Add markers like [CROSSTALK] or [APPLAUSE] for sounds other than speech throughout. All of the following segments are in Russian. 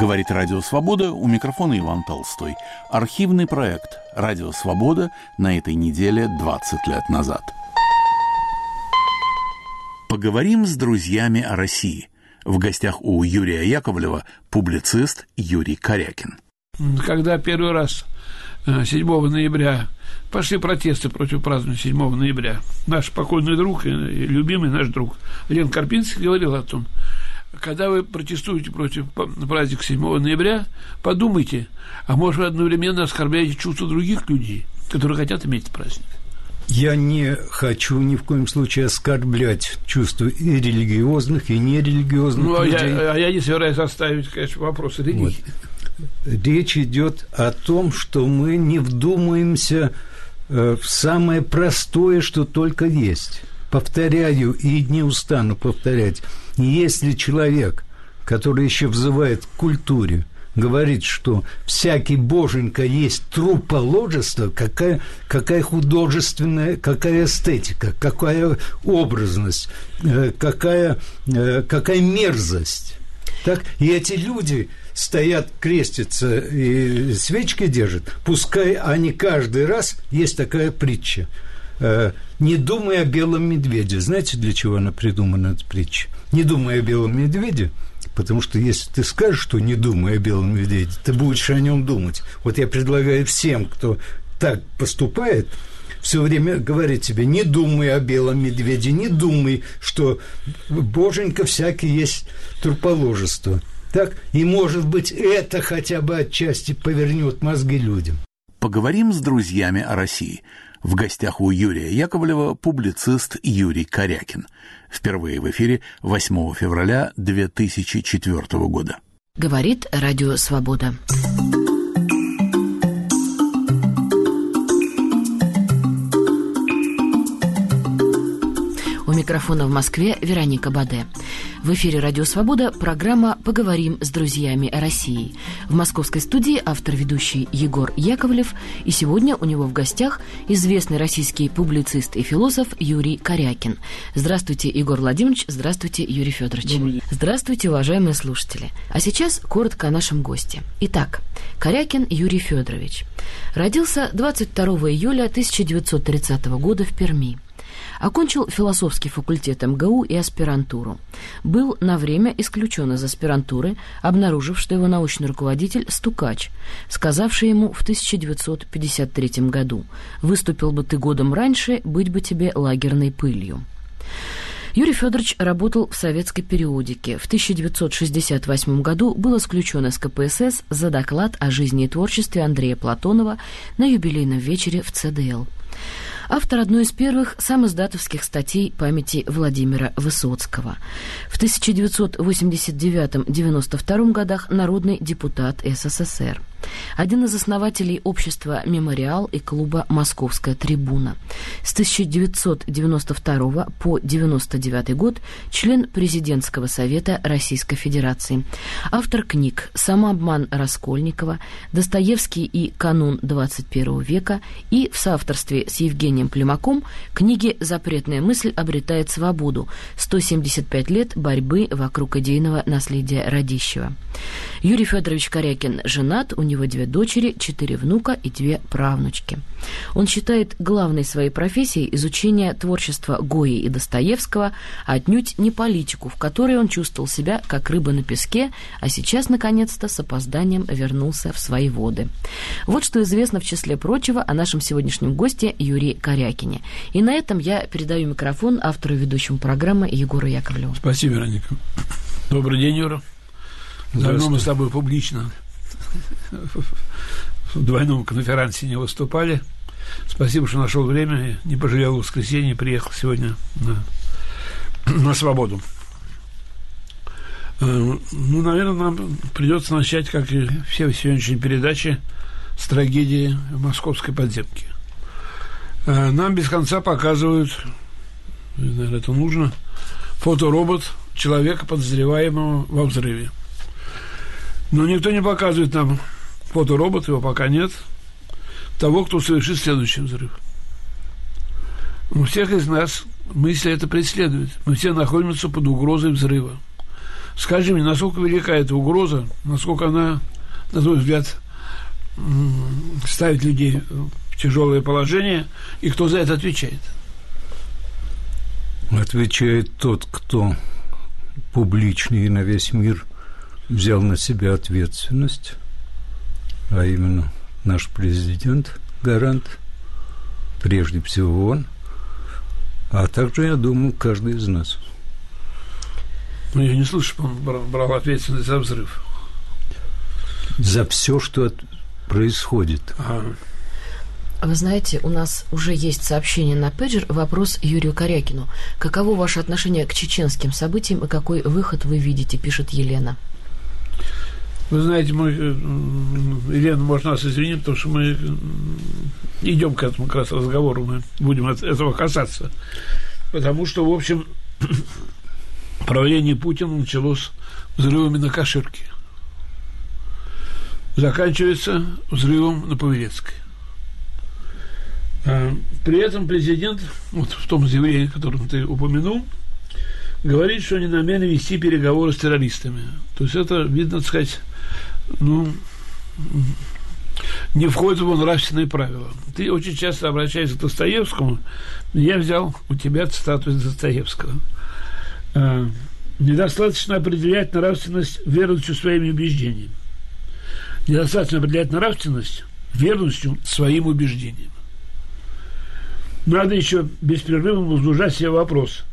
Говорит Радио Свобода, у микрофона Иван Толстой. Архивный проект «Радио Свобода» на этой неделе 20 лет назад. Поговорим с друзьями о России. В гостях у Юрия Яковлева публицист Юрий Корякин. Когда первый раз 7 э, ноября пошли протесты против празднования 7 ноября, наш покойный друг и любимый наш друг Лен Карпинский говорил о том, когда вы протестуете против праздника 7 ноября, подумайте, а может вы одновременно оскорбляете чувства других людей, которые хотят иметь праздник. Я не хочу ни в коем случае оскорблять чувства и религиозных, и нерелигиозных ну, людей. Я, а я не собираюсь оставить, конечно, вопрос религии. Вот. Речь идет о том, что мы не вдумаемся э, в самое простое, что только есть. Повторяю и не устану повторять – если человек, который еще взывает к культуре, говорит, что всякий боженька есть труположество, какая, какая художественная, какая эстетика, какая образность, э, какая, э, какая мерзость. Так? И эти люди стоят, крестятся и свечки держат, пускай они каждый раз, есть такая притча, э, не думай о белом медведе. Знаете, для чего она придумана, эта притча? не думай о белом медведе, потому что если ты скажешь, что не думай о белом медведе, ты будешь о нем думать. Вот я предлагаю всем, кто так поступает, все время говорить себе, не думай о белом медведе, не думай, что боженька всякий есть труположество. Так? И, может быть, это хотя бы отчасти повернет мозги людям. Поговорим с друзьями о России – в гостях у Юрия Яковлева публицист Юрий Корякин. Впервые в эфире 8 февраля 2004 года. Говорит Радио Свобода. У микрофона в Москве Вероника Баде. В эфире «Радио Свобода» программа «Поговорим с друзьями о России». В московской студии автор-ведущий Егор Яковлев, и сегодня у него в гостях известный российский публицист и философ Юрий Корякин. Здравствуйте, Егор Владимирович, здравствуйте, Юрий Федорович. Здравствуйте, уважаемые слушатели. А сейчас коротко о нашем госте. Итак, Корякин Юрий Федорович. Родился 22 июля 1930 года в Перми. Окончил философский факультет МГУ и аспирантуру. Был на время исключен из аспирантуры, обнаружив, что его научный руководитель – стукач, сказавший ему в 1953 году «Выступил бы ты годом раньше, быть бы тебе лагерной пылью». Юрий Федорович работал в советской периодике. В 1968 году был исключен из КПСС за доклад о жизни и творчестве Андрея Платонова на юбилейном вечере в ЦДЛ автор одной из первых самоздатовских статей памяти Владимира Высоцкого. В 1989-92 годах народный депутат СССР один из основателей общества «Мемориал» и клуба «Московская трибуна». С 1992 по 1999 год член президентского совета Российской Федерации. Автор книг «Самообман Раскольникова», «Достоевский и канун 21 века» и в соавторстве с Евгением Племаком книги «Запретная мысль обретает свободу. 175 лет борьбы вокруг идейного наследия Радищева». Юрий Федорович Корякин женат, у него две дочери, четыре внука и две правнучки. Он считает главной своей профессией изучение творчества Гои и Достоевского, а отнюдь не политику, в которой он чувствовал себя как рыба на песке, а сейчас, наконец-то, с опозданием вернулся в свои воды. Вот что известно в числе прочего о нашем сегодняшнем госте Юрии Корякине. И на этом я передаю микрофон автору ведущему программы Егору Яковлеву. Спасибо, Вероника. Добрый день, Юра. Давно мы с тобой публично в двойном конференции не выступали. Спасибо, что нашел время, не пожалел воскресенье, приехал сегодня на, на свободу. Э, ну, наверное, нам придется начать, как и все сегодняшние передачи, с трагедии московской подземке. Э, нам без конца показывают, знаю, это нужно, фоторобот человека, подозреваемого во взрыве. Но никто не показывает нам фоторобот, его пока нет, того, кто совершит следующий взрыв. У всех из нас мысли это преследует. Мы все находимся под угрозой взрыва. Скажи мне, насколько велика эта угроза, насколько она, на твой взгляд, ставит людей в тяжелое положение, и кто за это отвечает? Отвечает тот, кто публичный на весь мир взял на себя ответственность, а именно наш президент, гарант, прежде всего он, а также, я думаю, каждый из нас. Ну, я не слышу, что он брал ответственность за взрыв. За все, что происходит. Ага. Вы знаете, у нас уже есть сообщение на пейджер. Вопрос Юрию Корякину. Каково ваше отношение к чеченским событиям и какой выход вы видите, пишет Елена. Вы знаете, мы, э, Елена, можно нас извинить, потому что мы идем к этому как раз разговору, мы будем от этого касаться. Потому что, в общем, [COUGHS] правление Путина началось взрывами на Каширке. Заканчивается взрывом на Павелецкой. А, при этом президент, вот в том заявлении, которое ты упомянул, говорит, что они намерены вести переговоры с террористами. То есть это, видно, так сказать, ну, не входит в нравственные правила. Ты очень часто обращаешься к Достоевскому. Я взял у тебя цитату из Достоевского. А, Недостаточно определять нравственность верностью своими убеждениями. Недостаточно определять нравственность верностью своим убеждениям. Надо еще беспрерывно возбуждать себе вопрос,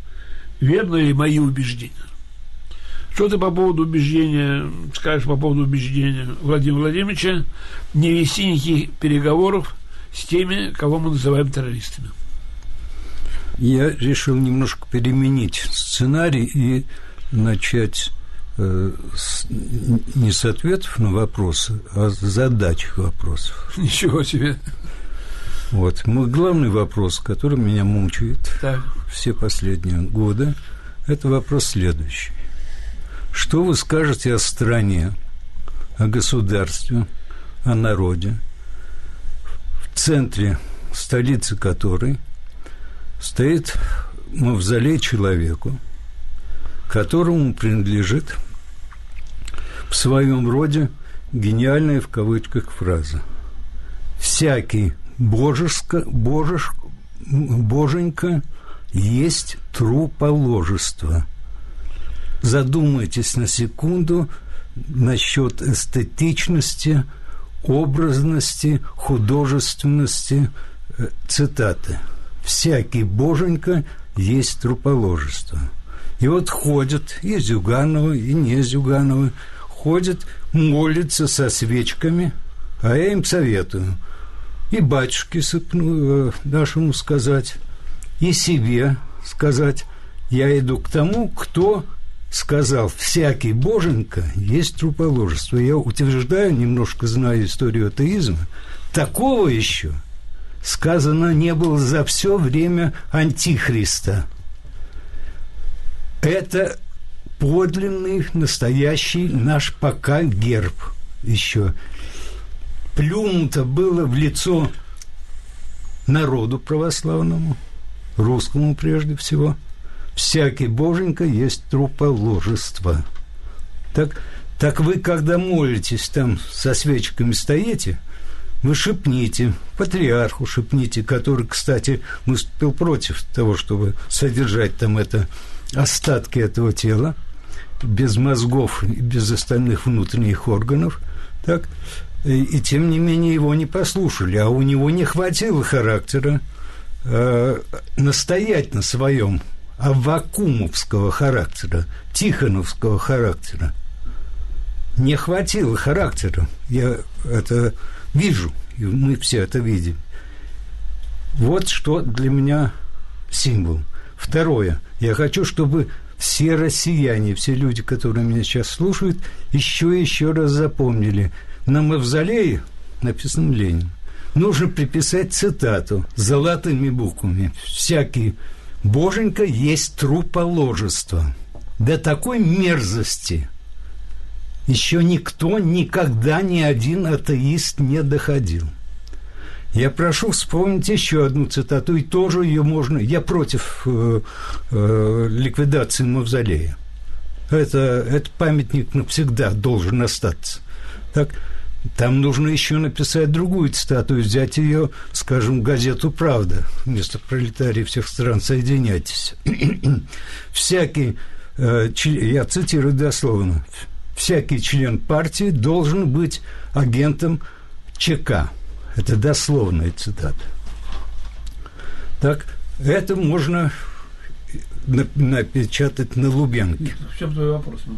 верно ли мои убеждения. Что ты по поводу убеждения, скажешь по поводу убеждения Владимира Владимировича, не вести никаких переговоров с теми, кого мы называем террористами? Я решил немножко переменить сценарий и начать э, с, не с ответов на вопросы, а с задач вопросов. [LAUGHS] Ничего себе. Вот. Мой главный вопрос, который меня мучает так. все последние годы, это вопрос следующий. Что вы скажете о стране, о государстве, о народе, в центре столицы которой стоит мавзолей человеку, которому принадлежит в своем роде гениальная в кавычках фраза. Всякий божеско, божеш, боженька есть труположество. Задумайтесь на секунду насчет эстетичности, образности, художественности э, цитаты. «Всякий боженька есть труположество». И вот ходят и Зюгановы, и не Зюгановы, ходят, молятся со свечками, а я им советую и батюшке сыпну, э, нашему сказать, и себе сказать, я иду к тому, кто сказал, всякий боженька есть труположество. Я утверждаю, немножко знаю историю атеизма, такого еще сказано не было за все время Антихриста – это подлинный, настоящий наш пока герб еще. Плюнуто было в лицо народу православному, русскому прежде всего. Всякий боженька есть труположество. Так, так вы, когда молитесь, там со свечками стоите, вы шепните, патриарху шепните, который, кстати, выступил против того, чтобы содержать там это остатки этого тела, без мозгов и без остальных внутренних органов, так, и, и тем не менее его не послушали, а у него не хватило характера э, настоять на своем, вакуумовского характера, тихоновского характера. Не хватило характера. Я это вижу, и мы все это видим. Вот что для меня символ – Второе. Я хочу, чтобы все россияне, все люди, которые меня сейчас слушают, еще и еще раз запомнили. На мавзолее написано Ленин. Нужно приписать цитату золотыми буквами. «Всякий боженька есть труположество». До такой мерзости еще никто никогда ни один атеист не доходил. Я прошу вспомнить еще одну цитату, и тоже ее можно... Я против э, э, ликвидации мавзолея. это, это памятник навсегда должен остаться. Так, там нужно еще написать другую цитату, взять ее, скажем, газету «Правда». Вместо пролетарии всех стран соединяйтесь. [CLEARS THROAT] Всякий, э, я цитирую дословно, всякий член партии должен быть агентом ЧК. Это дословная цитата. Так, это можно напечатать на Лубенке. В чем твой вопрос? Ну?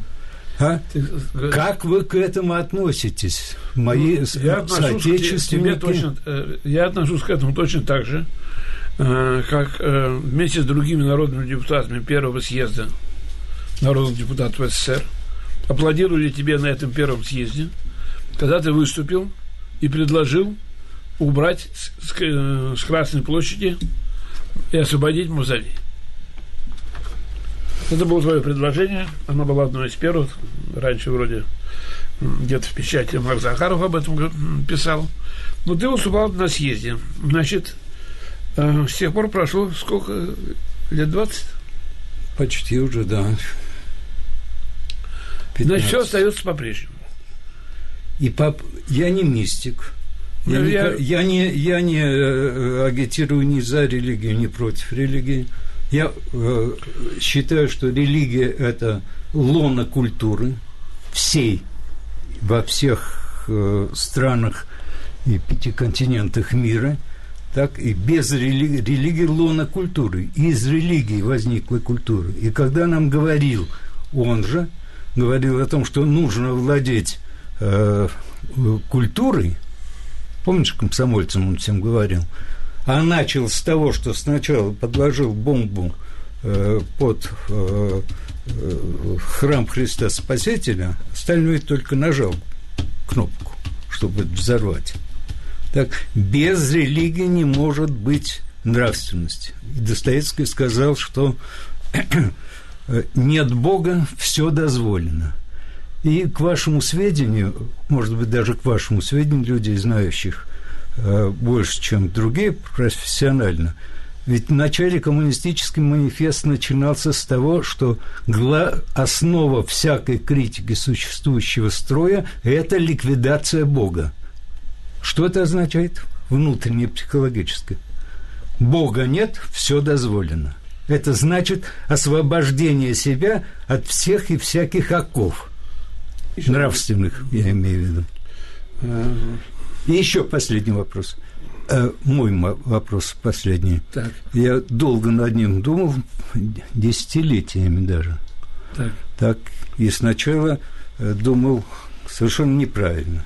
А? Ты... Как вы к этому относитесь, мои ну, я соотечественники? точно, э, я отношусь к этому точно так же, э, как э, вместе с другими народными депутатами первого съезда народных депутатов СССР аплодировали тебе на этом первом съезде, когда ты выступил и предложил убрать с, с Красной площади и освободить мавзолей. Это было твое предложение. Оно было одно из первых. Раньше вроде где-то в печати Марк Захаров об этом писал. Но ты выступал на съезде. Значит, э, с тех пор прошло сколько? Лет 20? Почти уже, да. 15. Значит, все остается по-прежнему. И пап, я не мистик. Я, ну, я... Не, я не, я не э, агитирую ни за религию, ни против религии. Я э, считаю, что религия – это лона культуры всей, во всех э, странах и пяти континентах мира, так и без религии, религии лона культуры. Из религии возникла культура. И когда нам говорил он же, говорил о том, что нужно владеть э, культурой, помнишь, комсомольцам он всем говорил – а начал с того, что сначала подложил бомбу э, под э, э, храм Христа Спасителя, остальное только нажал кнопку, чтобы взорвать. Так, без религии не может быть нравственности. И Достоевский сказал, что [CLEARS THROAT] нет Бога, все дозволено. И к вашему сведению, может быть, даже к вашему сведению людей, знающих больше, чем другие профессионально. Ведь в начале коммунистический манифест начинался с того, что основа всякой критики существующего строя – это ликвидация Бога. Что это означает? Внутреннее психологическое. Бога нет, все дозволено. Это значит освобождение себя от всех и всяких оков. Нравственных, я имею в виду. И еще последний вопрос. Э, мой вопрос последний. Так. Я долго над ним думал, десятилетиями даже. Так. Так. И сначала э, думал совершенно неправильно.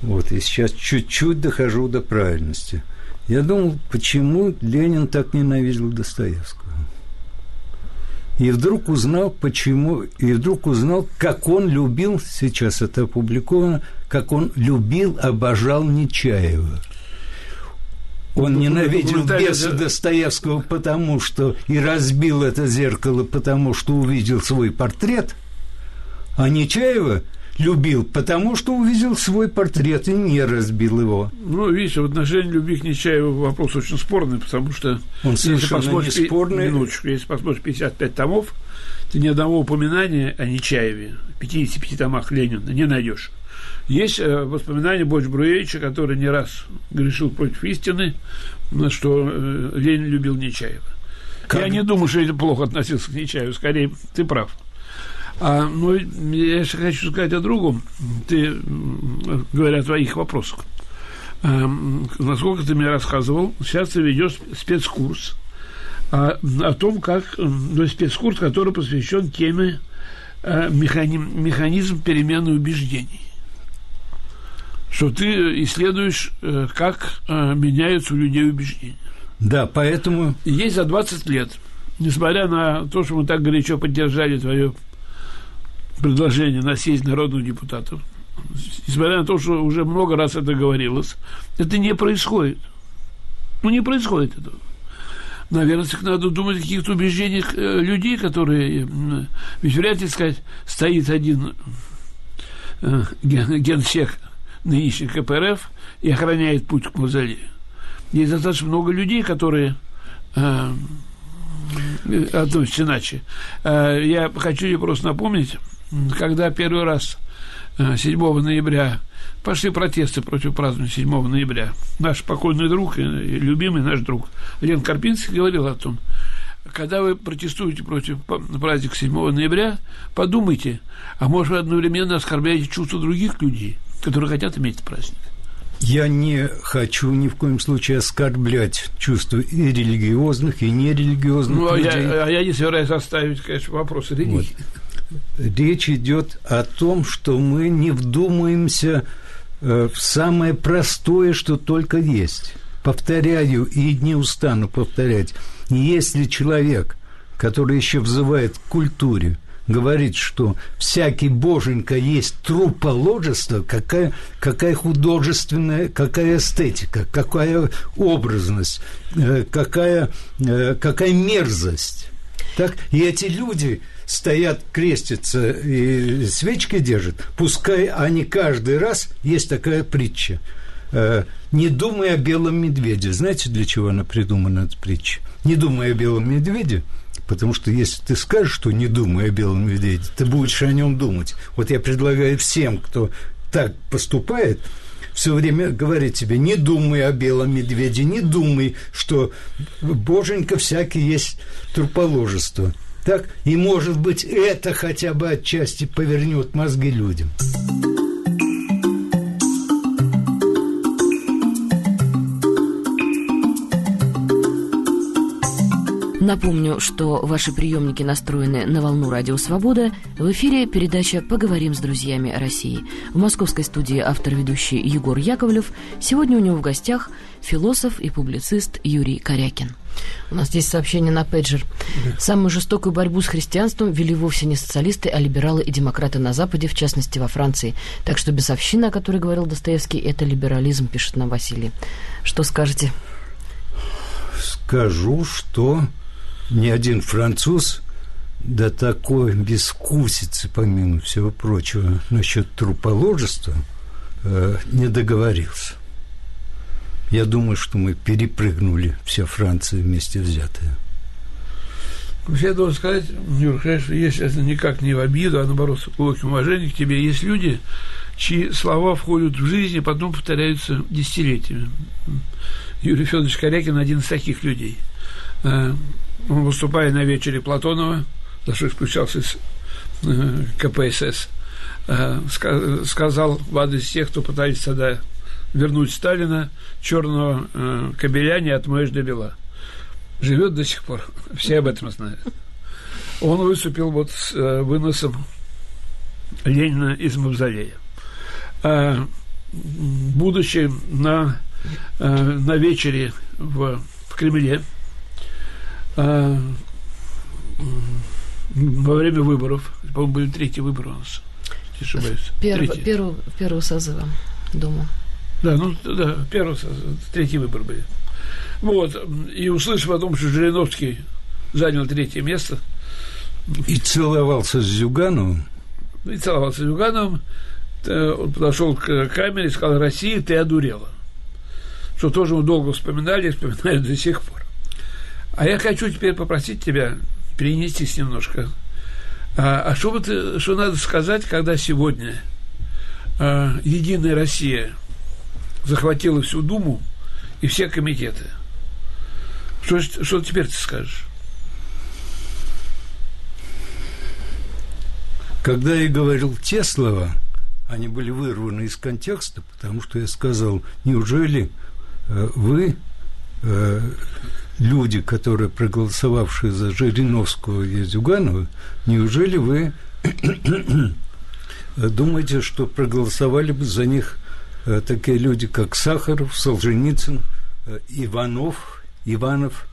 Вот, и сейчас чуть-чуть дохожу до правильности. Я думал, почему Ленин так ненавидел Достоевского. И вдруг узнал, почему, и вдруг узнал, как он любил, сейчас это опубликовано, как он любил, обожал Нечаева. Он ненавидел беса Достоевского, потому что и разбил это зеркало, потому что увидел свой портрет, а Нечаева – любил, потому что увидел свой портрет и не разбил его. Ну, видите, в отношении любви к Нечаеву вопрос очень спорный, потому что... Он совершенно не спорный. Минуточку, если посмотришь 55 томов, ты ни одного упоминания о Нечаеве, в 55 томах Ленина, не найдешь. Есть э, воспоминания Боч Бруевича, который не раз грешил против истины, что э, Ленин любил Нечаева. Как? Я не думаю, что это плохо относился к Нечаеву, скорее, ты прав. А, ну, я еще хочу сказать о другом. Ты, говоря о твоих вопросах. А, насколько ты мне рассказывал, сейчас ты ведешь спецкурс о, о том, как... Ну, спецкурс, который посвящен теме а, механизм, механизм перемены убеждений что ты исследуешь, э, как э, меняются у людей убеждения. Да, поэтому... Есть за 20 лет, несмотря на то, что мы так горячо поддержали твое предложение на съезд народных депутатов, несмотря на то, что уже много раз это говорилось, это не происходит. Ну, не происходит этого. Наверное, надо думать о каких-то убеждениях э, людей, которые... Э, ведь вряд ли сказать, стоит один э, ген, генсек нынешний КПРФ и охраняет путь к мавзолею. Есть достаточно много людей, которые относится иначе. Я хочу просто напомнить, когда первый раз 7 э, ноября пошли протесты против празднования 7 ноября. Наш покойный друг, любимый наш друг Лен Карпинский говорил о том, когда вы протестуете против праздника 7 ноября, подумайте, а может вы одновременно оскорбляете чувства других людей, которые хотят иметь праздник. Я не хочу ни в коем случае оскорблять чувства и религиозных, и нерелигиозных ну, людей. Я, а я не собираюсь оставить, конечно, вопрос религии. Вот. Речь идет о том, что мы не вдумаемся э, в самое простое, что только есть. Повторяю и не устану повторять. Если человек, который еще взывает к культуре, говорит, что всякий боженька есть труположество, какая, какая художественная, какая эстетика, какая образность, э, какая, э, какая мерзость. Так? И эти люди стоят, крестятся и свечки держат, пускай они каждый раз, есть такая притча, э, не думай о белом медведе. Знаете, для чего она придумана, эта притча? Не думай о белом медведе, Потому что если ты скажешь, что не думай о белом медведе, ты будешь о нем думать. Вот я предлагаю всем, кто так поступает, все время говорить тебе, не думай о белом медведе, не думай, что боженька всякий есть труположество. Так? И, может быть, это хотя бы отчасти повернет мозги людям. Напомню, что ваши приемники настроены на волну Радио Свобода. В эфире передача «Поговорим с друзьями России». В московской студии автор-ведущий Егор Яковлев. Сегодня у него в гостях философ и публицист Юрий Корякин. У нас здесь сообщение на пейджер. Самую жестокую борьбу с христианством вели вовсе не социалисты, а либералы и демократы на Западе, в частности во Франции. Так что бесовщина, о которой говорил Достоевский, это либерализм, пишет нам Василий. Что скажете? Скажу, что ни один француз до такой бескусицы, помимо всего прочего, насчет труположества э, не договорился. Я думаю, что мы перепрыгнули все Франции вместе взятые. Я должен сказать, Юр, конечно, если это никак не в обиду, а наоборот с глубоким уважением к тебе, есть люди, чьи слова входят в жизнь и потом повторяются десятилетиями. Юрий Федорович Корякин один из таких людей. Э, выступая на вечере Платонова, за что исключался из э, КПСС, э, сказал в адрес тех, кто пытается тогда вернуть Сталина, черного э, не отмоешь до бела. Живет до сих пор. [LAUGHS] Все об этом знают. Он выступил вот с выносом Ленина из Мавзолея. Будучи на, на вечере в, в Кремле, а, во время выборов, по-моему, были третьи выборы у нас, не ошибаюсь. Перв, первого, первого созыва Дума. Да, ну да, первый, третий выбор были. Вот, и услышав о том, что Жириновский занял третье место. И целовался с Зюгановым. И целовался с Зюгановым. Он подошел к камере и сказал, Россия, ты одурела. Что тоже мы долго вспоминали и вспоминают до сих пор. А я хочу теперь попросить тебя перенестись немножко. А, а что, вот, что надо сказать, когда сегодня а, Единая Россия захватила всю Думу и все комитеты? Что, что теперь ты скажешь? Когда я говорил те слова, они были вырваны из контекста, потому что я сказал, неужели э, вы э, люди, которые проголосовавшие за Жириновского и Зюганова, неужели вы [CLEARS THROAT] думаете, что проголосовали бы за них э, такие люди, как Сахаров, Солженицын, э, Иванов, Иванов,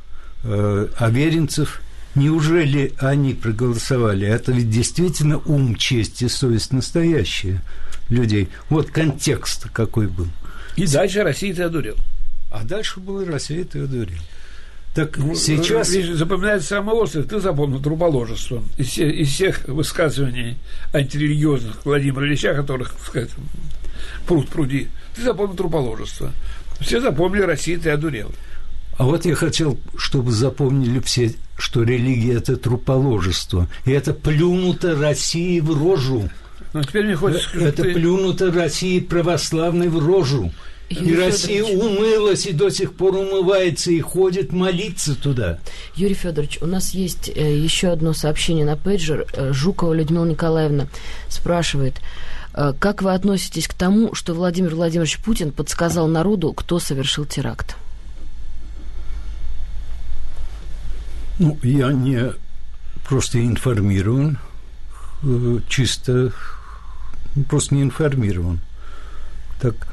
э, Аверинцев? Неужели они проголосовали? Это ведь действительно ум, честь и совесть настоящие людей. Вот контекст какой был. И дальше Россия ты одурил. А дальше была Россия ты одурил. Так ну, сейчас... Видишь, запоминается самое острое. Ты запомнил труположество. Из, всех, из всех высказываний антирелигиозных Владимира Ильича, которых, так сказать, пруд пруди, ты запомнил труположество. Все запомнили Россию, ты одурел. А вот я хотел, чтобы запомнили все, что религия – это труположество. И это плюнуто России в рожу. Но теперь мне хочется... Это ты... плюнуто России православной в рожу. Юрий и Россия умылась и до сих пор умывается и ходит молиться туда. Юрий Федорович, у нас есть э, еще одно сообщение на пейджер. Э, Жукова Людмила Николаевна спрашивает, э, как вы относитесь к тому, что Владимир Владимирович Путин подсказал народу, кто совершил теракт? Ну, я не просто информирован, чисто просто не информирован. Так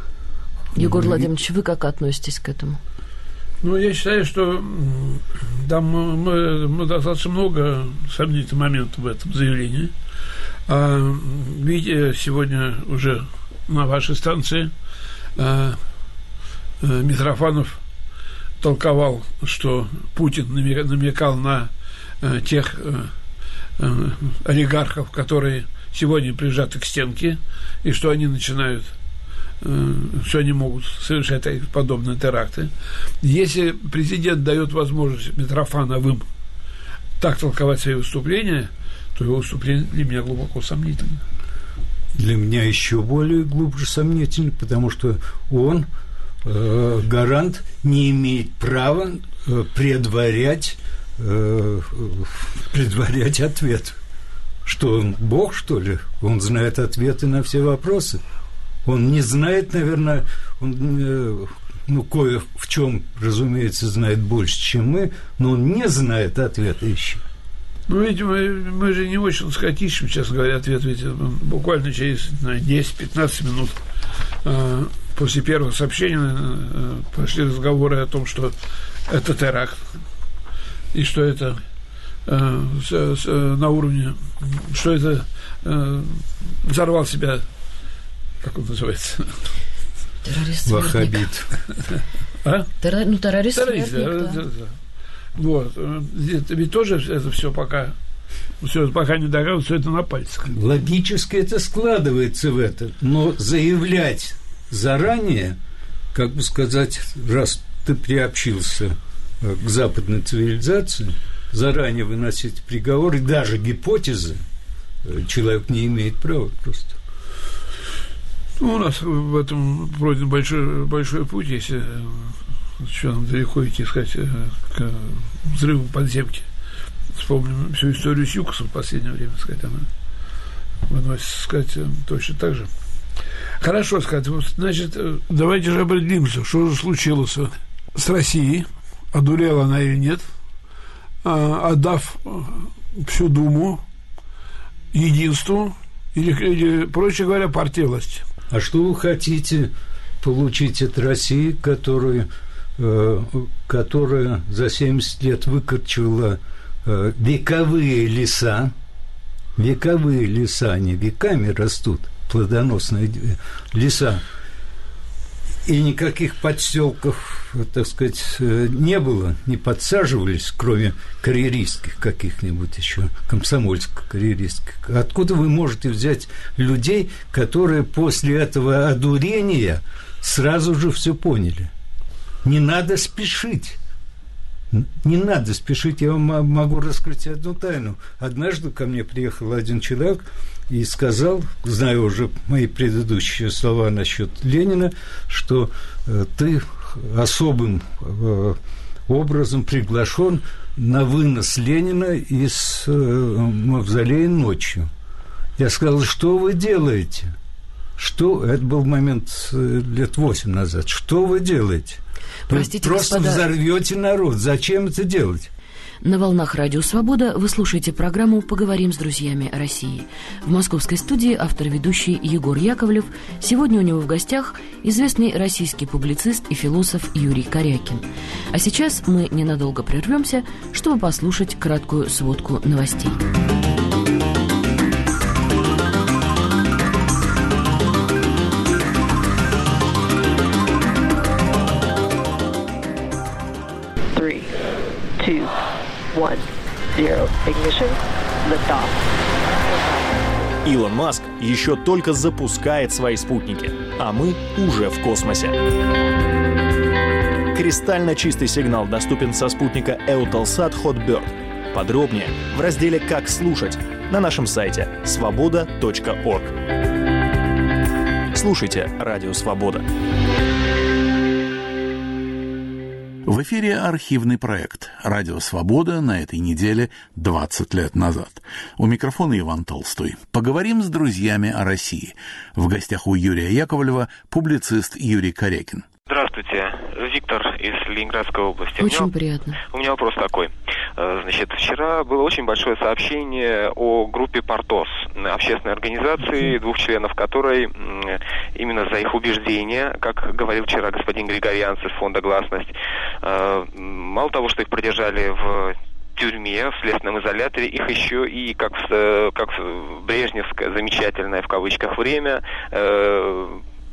Егор Владимирович, вы как относитесь к этому? Ну, я считаю, что там мы, мы достаточно много сомнительных моментов в этом заявлении. А, видите, сегодня уже на вашей станции а, а, Митрофанов толковал, что Путин намекал на а, тех а, а, олигархов, которые сегодня прижаты к стенке, и что они начинают Э, что они могут совершать подобные теракты. Если президент дает возможность Митрофановым так толковать свои выступления, то его выступление для меня глубоко сомнительно. Для меня еще более глубже сомнительно, потому что он, э, гарант, не имеет права э, предварять, э, предварять ответ. Что он Бог, что ли? Он знает ответы на все вопросы. Он не знает, наверное, он, э, ну, кое в чем, разумеется, знает больше, чем мы, но он не знает ответа еще. Ну, видимо, мы же не очень ищем, честно говоря, ответ, ведь буквально через 10-15 минут э, после первого сообщения э, пошли разговоры о том, что это теракт, и что это э, с, с, на уровне, что это э, взорвал себя как он называется? Террорист Вахабит. А? Террор, ну, террорист Террорист, да, да. Да, да. Вот. Это ведь тоже это все пока все, пока не доказывают, все это на пальцах. Логически это складывается в это, но заявлять заранее, как бы сказать, раз ты приобщился э, к западной цивилизации, заранее выносить приговоры, даже гипотезы, э, человек не имеет права просто. Ну, у нас в этом пройден большой, большой путь, если еще нам далеко идти, сказать, э, к взрыву подземки. Вспомним всю историю с Юкосом в последнее время, сказать, она выносится, сказать, э, точно так же. Хорошо, сказать, вот, значит, э, давайте же определимся, что же случилось с Россией, одурела она или нет, а, отдав всю Думу единству, или, или, проще говоря, партии власти. А что вы хотите получить от России, которая, э, которая за 70 лет выкорчевала э, вековые леса, вековые леса, они веками растут, плодоносные леса, и никаких подселков, так сказать, э, не было, не подсаживались, кроме карьеристских каких-нибудь еще, комсомольско-карьеристских. Откуда вы можете взять людей, которые после этого одурения сразу же все поняли? Не надо спешить. Не надо спешить, я вам могу раскрыть одну тайну. Однажды ко мне приехал один человек и сказал, зная уже мои предыдущие слова насчет Ленина, что э, ты особым э, образом приглашен на вынос Ленина из э, мавзолея ночью. Я сказал, что вы делаете? Что? Это был момент лет восемь назад. Что вы делаете? Простите, Вы просто господа... взорвете народ. Зачем это делать? На волнах Радио Свобода вы слушаете программу «Поговорим с друзьями России». В московской студии автор-ведущий Егор Яковлев. Сегодня у него в гостях известный российский публицист и философ Юрий Корякин. А сейчас мы ненадолго прервемся, чтобы послушать краткую сводку новостей. One, zero. Ignition, liftoff. Илон Маск еще только запускает свои спутники, а мы уже в космосе. Кристально чистый сигнал доступен со спутника Eutelsat Hotbird. подробнее в разделе «Как слушать» на нашем сайте свобода.орг. Слушайте «Радио Свобода». В эфире архивный проект «Радио Свобода» на этой неделе 20 лет назад. У микрофона Иван Толстой. Поговорим с друзьями о России. В гостях у Юрия Яковлева публицист Юрий Корякин. Здравствуйте, Виктор из Ленинградской области. Очень у меня, приятно. У меня вопрос такой. Э, значит, вчера было очень большое сообщение о группе «Портос», общественной организации, двух членов которой именно за их убеждения, как говорил вчера господин Григорьянц из фонда «Гласность», э, мало того, что их продержали в тюрьме, в следственном изоляторе, их еще и, как, э, как брежневское замечательное в кавычках время,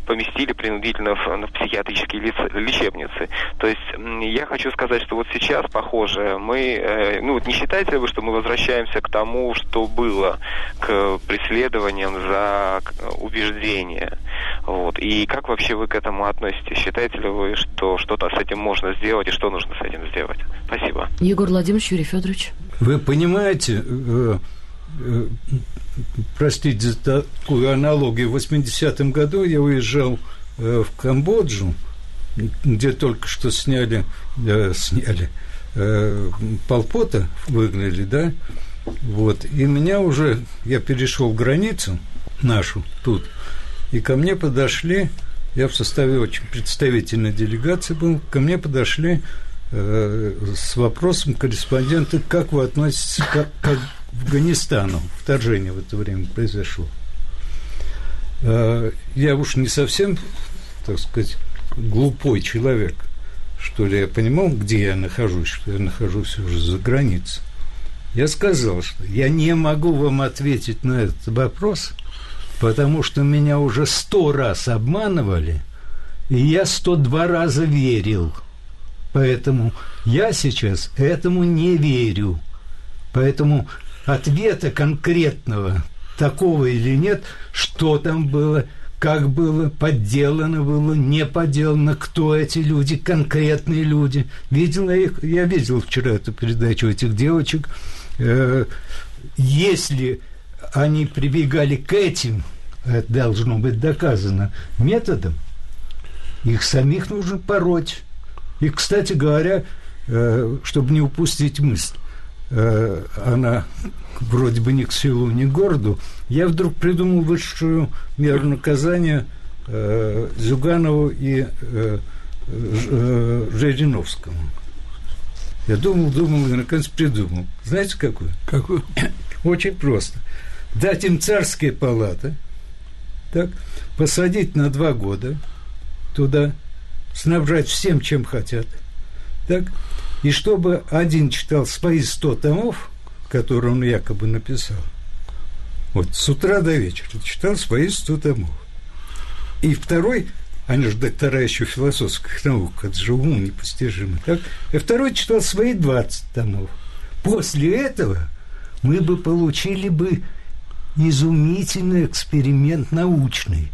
поместили принудительно в, в психиатрические лиц, лечебницы. То есть я хочу сказать, что вот сейчас, похоже, мы, э, ну вот не считаете ли вы, что мы возвращаемся к тому, что было, к преследованиям за убеждения? Вот. И как вообще вы к этому относитесь? Считаете ли вы, что что-то с этим можно сделать и что нужно с этим сделать? Спасибо. Егор Владимирович, Юрий Федорович. Вы понимаете, э, э, простите за такую аналогию, в 80-м году я уезжал э, в Камбоджу, где только что сняли, э, сняли э, Полпота, выгнали, да, вот, и меня уже, я перешел границу нашу тут, и ко мне подошли, я в составе очень представительной делегации был, ко мне подошли э, с вопросом корреспонденты, как вы относитесь к, к Афганистану. Вторжение в это время произошло. А, я уж не совсем, так сказать, глупой человек, что ли, я понимал, где я нахожусь, что я нахожусь уже за границей. Я сказал, что я не могу вам ответить на этот вопрос, потому что меня уже сто раз обманывали, и я сто два раза верил. Поэтому я сейчас этому не верю. Поэтому ответа конкретного, такого или нет, что там было, как было, подделано было, не подделано, кто эти люди, конкретные люди. Видел я их, я видел вчера эту передачу этих девочек. Э, если они прибегали к этим, это должно быть доказано, методом, их самих нужно пороть. И, кстати говоря, э, чтобы не упустить мысль, Э, она вроде бы ни к селу, ни к городу, я вдруг придумал высшую меру наказания э, Зюганову и э, э, Жириновскому. Я думал, думал и наконец придумал. Знаете, какую? Какую? [COUGHS] Очень просто. Дать им царские палаты, так, посадить на два года туда, снабжать всем, чем хотят, так, и чтобы один читал свои сто томов, которые он якобы написал, вот с утра до вечера читал свои сто томов. И второй, они же доктора еще философских наук, это же уму непостижимо, так? И второй читал свои 20 томов. После этого мы бы получили бы изумительный эксперимент научный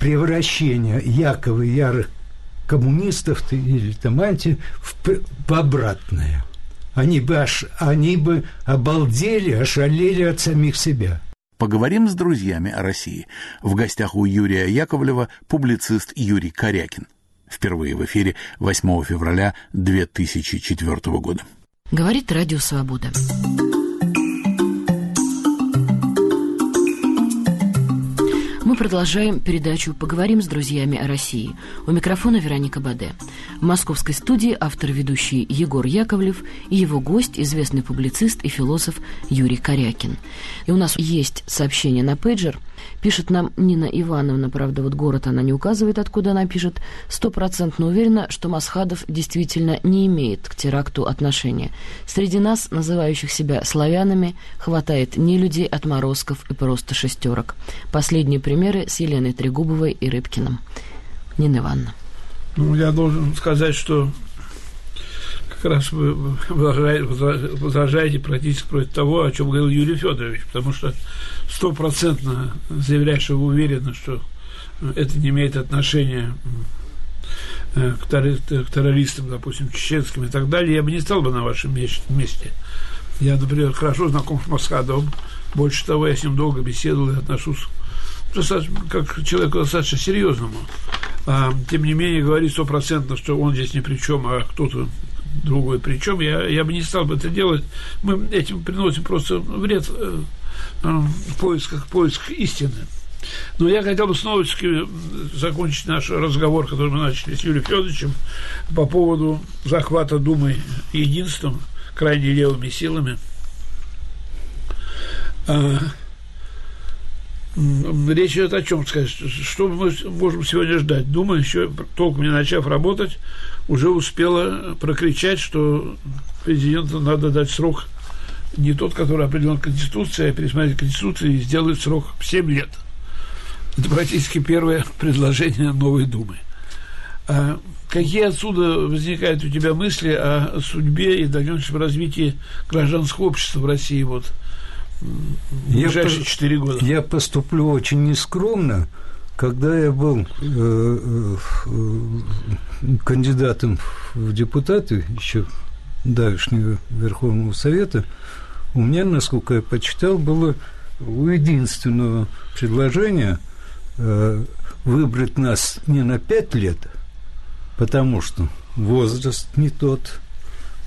превращение якобы ярых коммунистов или там анти в, в обратное. Они бы, аж, они бы обалдели, ошалели от самих себя. Поговорим с друзьями о России. В гостях у Юрия Яковлева публицист Юрий Корякин. Впервые в эфире 8 февраля 2004 года. Говорит Радио Свобода. Продолжаем передачу «Поговорим с друзьями о России». У микрофона Вероника Баде. В московской студии автор-ведущий Егор Яковлев и его гость, известный публицист и философ Юрий Корякин. И у нас есть сообщение на пейджер – Пишет нам Нина Ивановна, правда, вот город она не указывает, откуда она пишет, стопроцентно уверена, что Масхадов действительно не имеет к теракту отношения. Среди нас, называющих себя славянами, хватает не людей, отморозков и просто шестерок. Последние примеры с Еленой Трегубовой и Рыбкиным. Нина Ивановна. Ну, я должен сказать, что как раз вы возражаете практически против того, о чем говорил Юрий Федорович, потому что стопроцентно заявляешь, что вы уверены, что это не имеет отношения э, к террористам, допустим, чеченским и так далее, я бы не стал бы на вашем месте Я, например, хорошо знаком с Масхадовым. Больше того, я с ним долго беседовал и отношусь как человеку достаточно серьезному. А, тем не менее, говорить стопроцентно, что он здесь ни при чем, а кто-то другой при чем, я, я бы не стал бы это делать. Мы этим приносим просто вред э, э, в поисках, поисках истины. Но я хотел бы снова закончить наш разговор, который мы начали с Юрием Федоровичем по поводу захвата Думы единством, крайне левыми силами. Речь идет о чем сказать? Что мы можем сегодня ждать? Дума, еще толком не начав работать, уже успела прокричать, что президенту надо дать срок не тот, который определен Конституцией, а пересмотреть Конституцию и сделать срок 7 лет – это практически первое [LAUGHS] предложение новой Думы. А какие отсюда возникают у тебя мысли о судьбе и дальнейшем развитии гражданского общества в России вот в ближайшие четыре года? Я поступлю очень нескромно. Когда я был э, э, кандидатом в депутаты еще давешнего Верховного Совета, у меня, насколько я почитал, было у единственного предложения – Э, выбрать нас не на пять лет, потому что возраст не тот,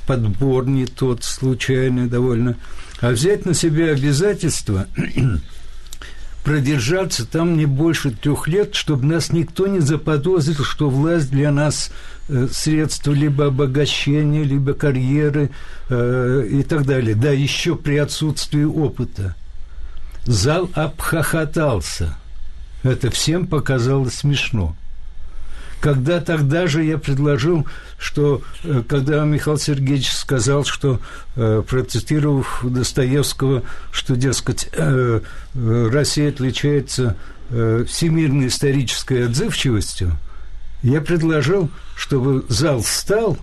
подбор не тот, случайный довольно, а взять на себя обязательство [CLEARS THROAT] продержаться там не больше трех лет, чтобы нас никто не заподозрил, что власть для нас э, средство либо обогащения, либо карьеры э, и так далее. Да, еще при отсутствии опыта. Зал обхохотался – это всем показалось смешно. Когда тогда же я предложил, что э, когда Михаил Сергеевич сказал, что, э, процитировав Достоевского, что, дескать, э, Россия отличается всемирной исторической отзывчивостью, я предложил, чтобы зал встал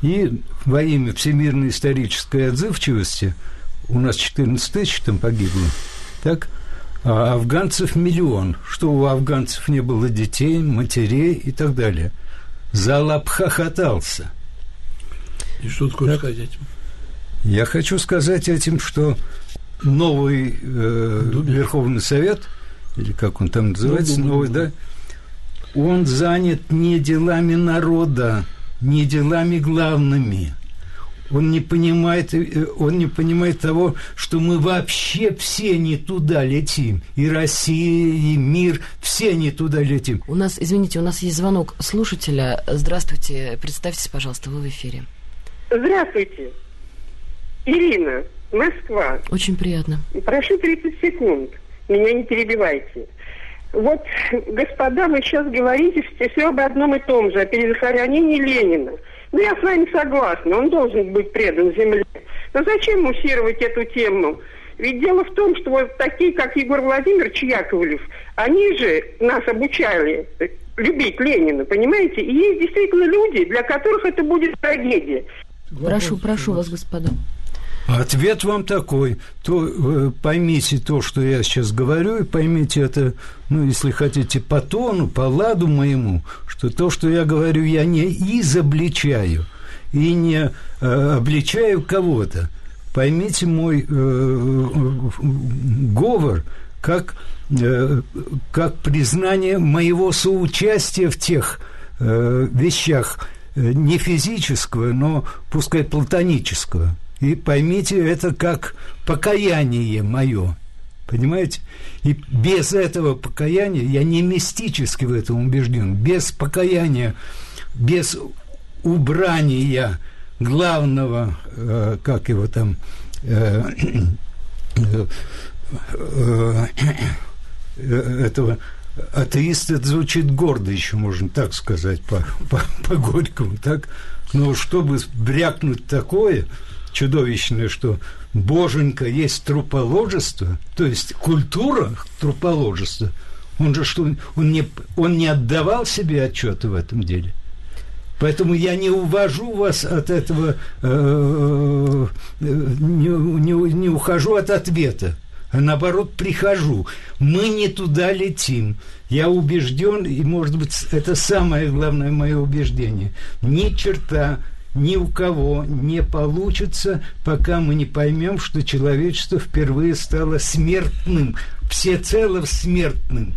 и во имя всемирной исторической отзывчивости, у нас 14 тысяч там погибло, так – а афганцев миллион, что у афганцев не было детей, матерей и так далее. Зал обхохотался. И что ты хочешь сказать этим? Я хочу сказать этим, что новый э, Верховный Совет, или как он там называется, ну, новый, да, он занят не делами народа, не делами главными, он не понимает, э, он не понимает того, что мы вообще все не туда летим. И Россия, и мир, все не туда летим. У нас, извините, у нас есть звонок слушателя. Здравствуйте, представьтесь, пожалуйста, вы в эфире. Здравствуйте. Ирина, Москва. Очень приятно. Прошу 30 секунд. Меня не перебивайте. Вот, господа, вы сейчас говорите все об одном и том же, о перезахоронении Ленина – ну, я с вами согласна, он должен быть предан земле. Но зачем муссировать эту тему? Ведь дело в том, что вот такие, как Егор Владимирович Яковлев, они же нас обучали любить Ленина, понимаете? И есть действительно люди, для которых это будет трагедия. Прошу, прошу вас, господа. Ответ вам такой. То, э, поймите то, что я сейчас говорю, и поймите это, ну, если хотите, по тону, по ладу моему, что то, что я говорю, я не изобличаю и не э, обличаю кого-то. Поймите мой э, говор как, э, как признание моего соучастия в тех э, вещах, э, не физического, но пускай платонического – и поймите это как покаяние мое. Понимаете? И без этого покаяния, я не мистически в этом убежден, без покаяния, без убрания главного, э, как его там, э, э, э, этого атеист, это звучит гордо еще, можно так сказать, по, по, по Горькому, так? Но чтобы брякнуть такое, чудовищное, что боженька есть труположество, то есть культура труположества, он же что, он не, он не отдавал себе отчета в этом деле. Поэтому я не увожу вас от этого, э, не, не, не ухожу от ответа, а наоборот прихожу. Мы не туда летим. Я убежден, и, может быть, это самое главное мое убеждение. Ни черта ни у кого не получится, пока мы не поймем, что человечество впервые стало смертным, всецело смертным.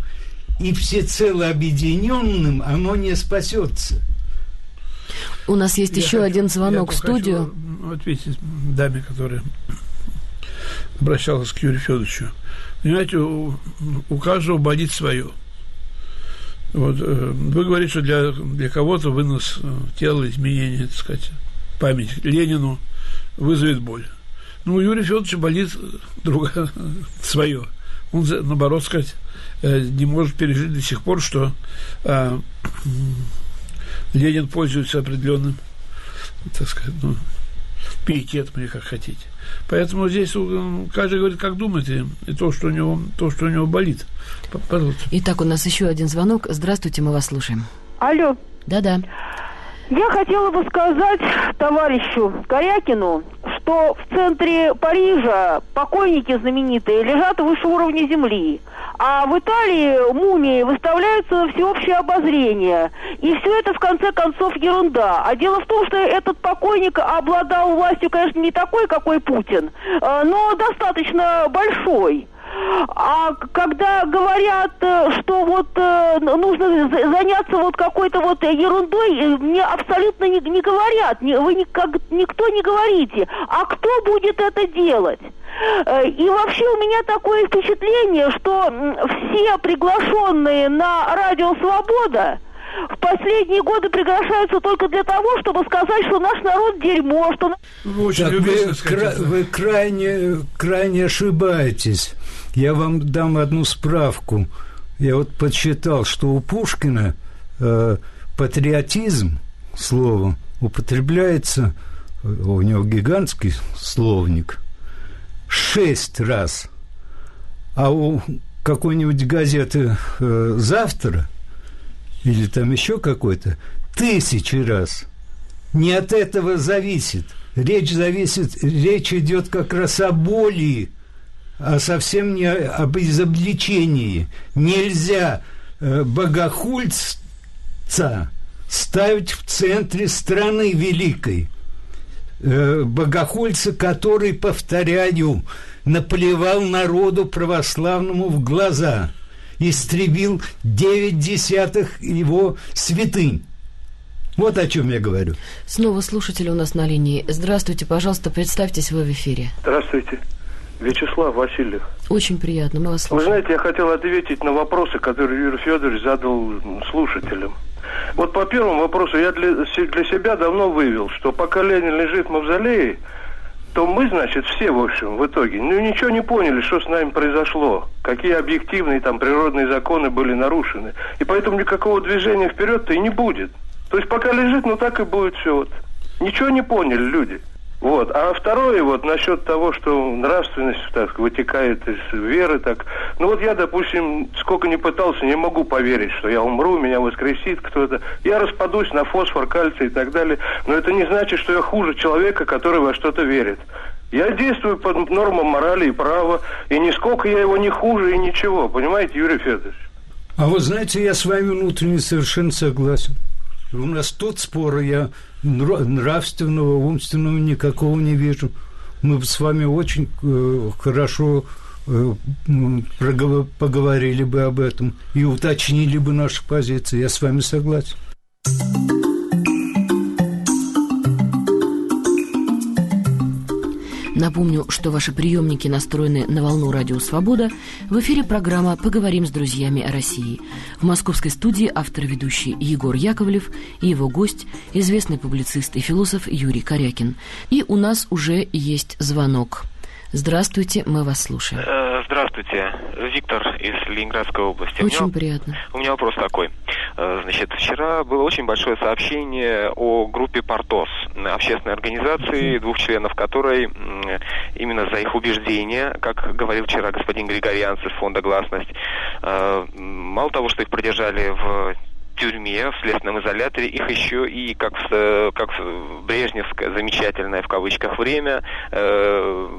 И всецело объединенным оно не спасется. У нас есть Я еще хочу- один звонок в я студию. Хочу ответить даме, которая обращалась к Юрию Федоровичу. Понимаете, у, у каждого болит свое. Вот, э, вы говорите, что для, для кого-то вынос э, тела, изменение, так сказать, память Ленину вызовет боль. Ну, у Юрия Федоровича болит другое, [LAUGHS] свое. Он, наоборот, сказать, э, не может пережить до сих пор, что э, Ленин пользуется определенным, так сказать, ну, пиететом или как хотите. Поэтому здесь э, каждый говорит, как думает, и, и то, что у него, то, что у него болит. Пожалуйста. Итак, у нас еще один звонок. Здравствуйте, мы вас слушаем. Алло, Да-да. Я хотела бы сказать товарищу Корякину, что в центре Парижа покойники знаменитые лежат выше уровня земли, а в Италии мумии выставляются на всеобщее обозрение. И все это, в конце концов, ерунда. А дело в том, что этот покойник обладал властью, конечно, не такой, какой Путин, э, но достаточно большой. А когда говорят, э, что вот э, нужно за- заняться вот какой-то вот ерундой, э, мне абсолютно не, не говорят, вы никак, никто не говорите, а кто будет это делать? И вообще у меня такое впечатление, что все приглашенные на радио «Свобода» в последние годы приглашаются только для того, чтобы сказать, что наш народ дерьмо, что Вы очень Так любезно вы, кра- вы крайне, крайне ошибаетесь. Я вам дам одну справку. Я вот подсчитал, что у Пушкина э, патриотизм, слово, употребляется, э, у него гигантский словник, шесть раз. А у какой-нибудь газеты э, «Завтра» или там еще какой-то тысячи раз. Не от этого зависит. Речь зависит, речь идет как раз о боли, совсем не об изобличении. Нельзя э, богохульца ставить в центре страны великой. Э, богохульца, который, повторяю, наплевал народу православному в глаза, истребил девять десятых его святынь. Вот о чем я говорю. Снова слушатель у нас на линии. Здравствуйте, пожалуйста, представьтесь вы в эфире. Здравствуйте. Вячеслав Васильев. Очень приятно, мы вас Вы слушаем. знаете, я хотел ответить на вопросы, которые Юрий Федорович задал слушателям. Вот по первому вопросу я для, для себя давно вывел, что пока Ленин лежит в мавзолее, то мы, значит, все, в общем, в итоге, ну, ничего не поняли, что с нами произошло, какие объективные там природные законы были нарушены. И поэтому никакого движения вперед-то и не будет. То есть пока лежит, ну так и будет все. Вот. Ничего не поняли люди. Вот. А второе, вот насчет того, что нравственность так вытекает из веры, так. Ну вот я, допустим, сколько не пытался, не могу поверить, что я умру, меня воскресит кто-то. Я распадусь на фосфор, кальций и так далее. Но это не значит, что я хуже человека, который во что-то верит. Я действую по нормам морали и права, и нисколько я его не хуже и ничего. Понимаете, Юрий Федорович? А вот знаете, я с вами внутренне совершенно согласен. У нас тут спора я нравственного, умственного никакого не вижу. Мы с вами очень э, хорошо э, поговорили бы об этом и уточнили бы наши позиции. Я с вами согласен. Напомню, что ваши приемники настроены на волну Радио Свобода. В эфире программа «Поговорим с друзьями о России». В московской студии автор и ведущий Егор Яковлев и его гость, известный публицист и философ Юрий Корякин. И у нас уже есть звонок. Здравствуйте, мы вас слушаем. Э, Здравствуйте, Виктор из Ленинградской области. У Очень меня- приятно. У меня вопрос такой. Э, Значит, вчера было очень большое сообщение о группе «Портос», общественной организации, двух членов которой именно за их убеждения, как говорил вчера господин Григорьянц из фонда «Гласность», э, мало того, что их продержали в тюрьме, в следственном изоляторе, их еще и, как в, как в брежневское замечательное в кавычках время, э,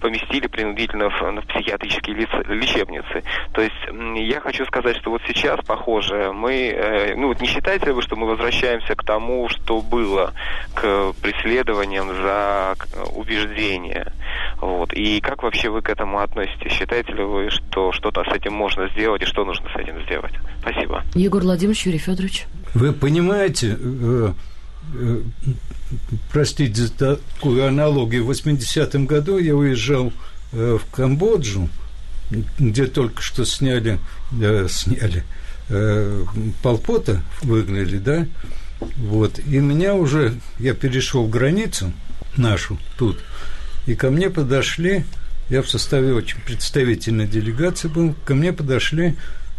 поместили принудительно в, в психиатрические лечебницы. То есть я хочу сказать, что вот сейчас, похоже, мы, ну вот не считаете ли вы, что мы возвращаемся к тому, что было, к преследованиям за убеждения? Вот. И как вообще вы к этому относитесь? Считаете ли вы, что что-то с этим можно сделать и что нужно с этим сделать? Спасибо. Егор Владимирович, Юрий Федорович. Вы понимаете, э, э, простите за такую аналогию, в 80-м году я уезжал э, в Камбоджу, где только что сняли, сняли Полпота, выгнали, да, вот, и меня уже, я перешел границу нашу тут, и ко мне подошли, я в составе очень представительной делегации был, ко мне подошли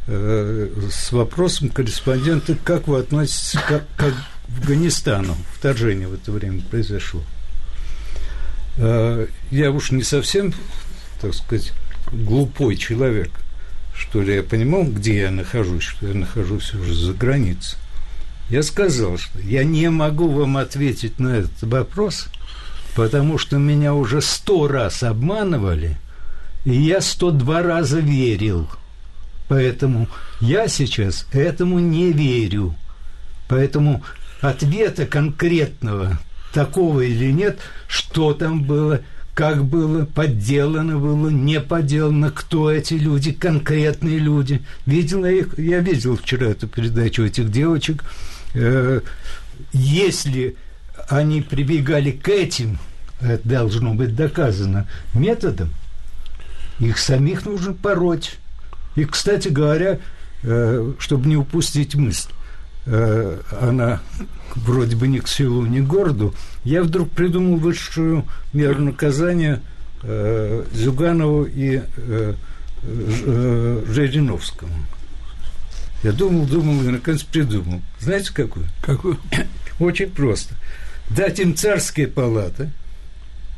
э, с вопросом корреспондента, как вы относитесь к, к Афганистану, вторжение в это время произошло. Э, я уж не совсем, так сказать, глупой человек, что ли, я понимал, где я нахожусь, что я нахожусь уже за границей. Я сказал, что я не могу вам ответить на этот вопрос – потому что меня уже сто раз обманывали, и я сто два раза верил. Поэтому я сейчас этому не верю. Поэтому ответа конкретного, такого или нет, что там было, как было, подделано было, не подделано, кто эти люди, конкретные люди. Видел я их, я видел вчера эту передачу этих девочек. Э, если они прибегали к этим, это должно быть доказано методом, их самих нужно пороть. И, кстати говоря, э, чтобы не упустить мысль, э, она вроде бы ни к селу, ни к городу, я вдруг придумал высшую меру наказания э, Зюганову и Жириновскому. Я думал, думал и наконец придумал. Знаете, какую? Какую? [COUGHS] Очень просто – дать им царские палаты,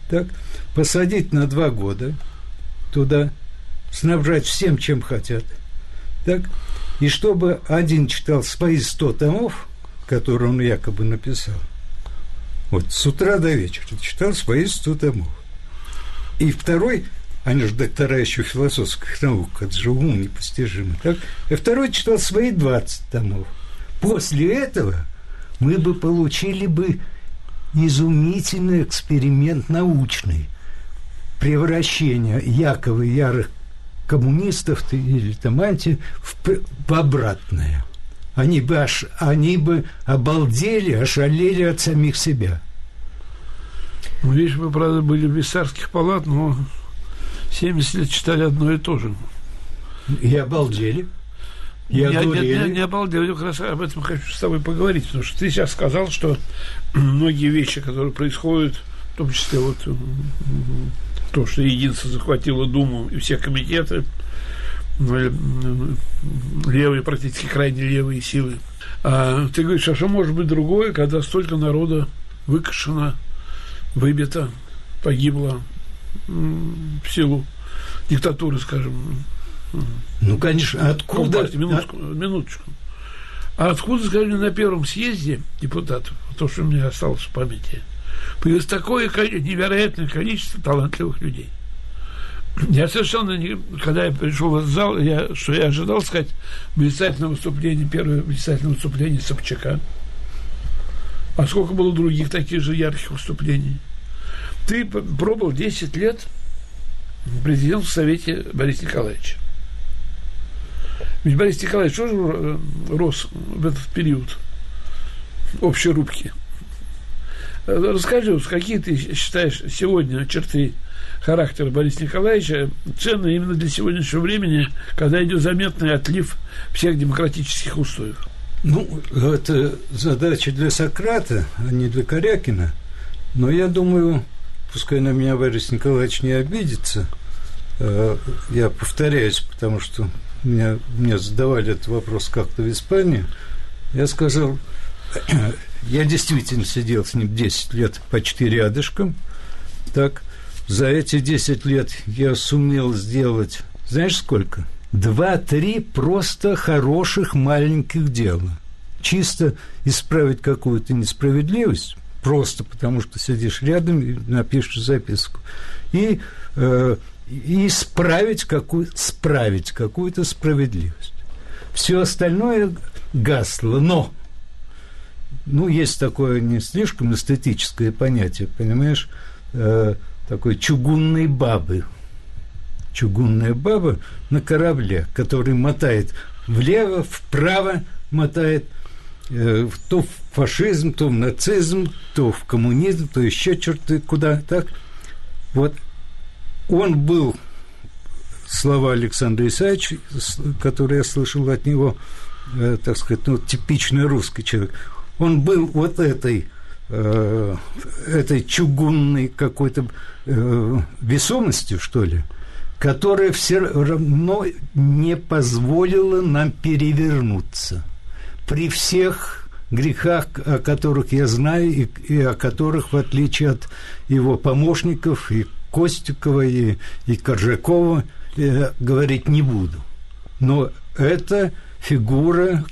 так, посадить на два года туда, снабжать всем, чем хотят, так, и чтобы один читал свои сто томов, которые он якобы написал, вот с утра до вечера читал свои сто томов. И второй, они же доктора еще философских наук, это же уму непостижимо, так, и второй читал свои 20 томов. После этого мы бы получили бы изумительный эксперимент научный превращение якобы ярых коммунистов или там анти в, в обратное. Они бы, аж, они бы обалдели, ошалели от самих себя. Ну, видишь, мы, правда, были в Виссарских палат, но 70 лет читали одно и то же. И обалдели. Я, я, я, я не обалдел, я как раз об этом хочу с тобой поговорить, потому что ты сейчас сказал, что [CLEARS THROAT] многие вещи, которые происходят, в том числе вот то, что единство захватило Думу и все комитеты, ну, левые, практически крайне левые силы. А ты говоришь, а что может быть другое, когда столько народа выкашено, выбито, погибло в силу диктатуры, скажем, ну, конечно, откуда... Компартии, минуточку, а... минуточку. А откуда, скажем, на первом съезде депутатов, то, что у меня осталось в памяти, появилось такое невероятное количество талантливых людей. Я совершенно не, когда я пришел в этот зал, я, что я ожидал сказать блистательное выступление, первое блистательное выступление Собчака. А сколько было других таких же ярких выступлений? Ты пробовал 10 лет президент в Совете Бориса Николаевича. Ведь Борис Николаевич тоже э, рос в этот период общей рубки. Расскажи, какие ты считаешь сегодня черты характера Бориса Николаевича ценные именно для сегодняшнего времени, когда идет заметный отлив всех демократических устоев? Ну, это задача для Сократа, а не для Корякина. Но я думаю, пускай на меня Борис Николаевич не обидится, э, я повторяюсь, потому что меня, мне задавали этот вопрос как-то в Испании, я сказал, я действительно сидел с ним 10 лет почти рядышком, так, за эти 10 лет я сумел сделать, знаешь сколько? Два-три просто хороших маленьких дела. Чисто исправить какую-то несправедливость, просто потому что сидишь рядом и напишешь записку. и, э, и исправить, какую, справить какую-то справедливость. Все остальное гасло, но ну, есть такое не слишком эстетическое понятие, понимаешь, э, такой чугунной бабы. Чугунная баба на корабле, который мотает влево, вправо, мотает э, то в фашизм, то в нацизм, то в коммунизм, то еще черты куда, так? Вот он был, слова Александра Исаевича, которые я слышал от него, э, так сказать, ну, типичный русский человек, он был вот этой э, этой чугунной какой-то э, весомостью, что ли, которая все равно не позволила нам перевернуться при всех грехах, о которых я знаю, и, и о которых, в отличие от его помощников, и Костюкова, и, и Коржакова, я говорить не буду. Но это фигура,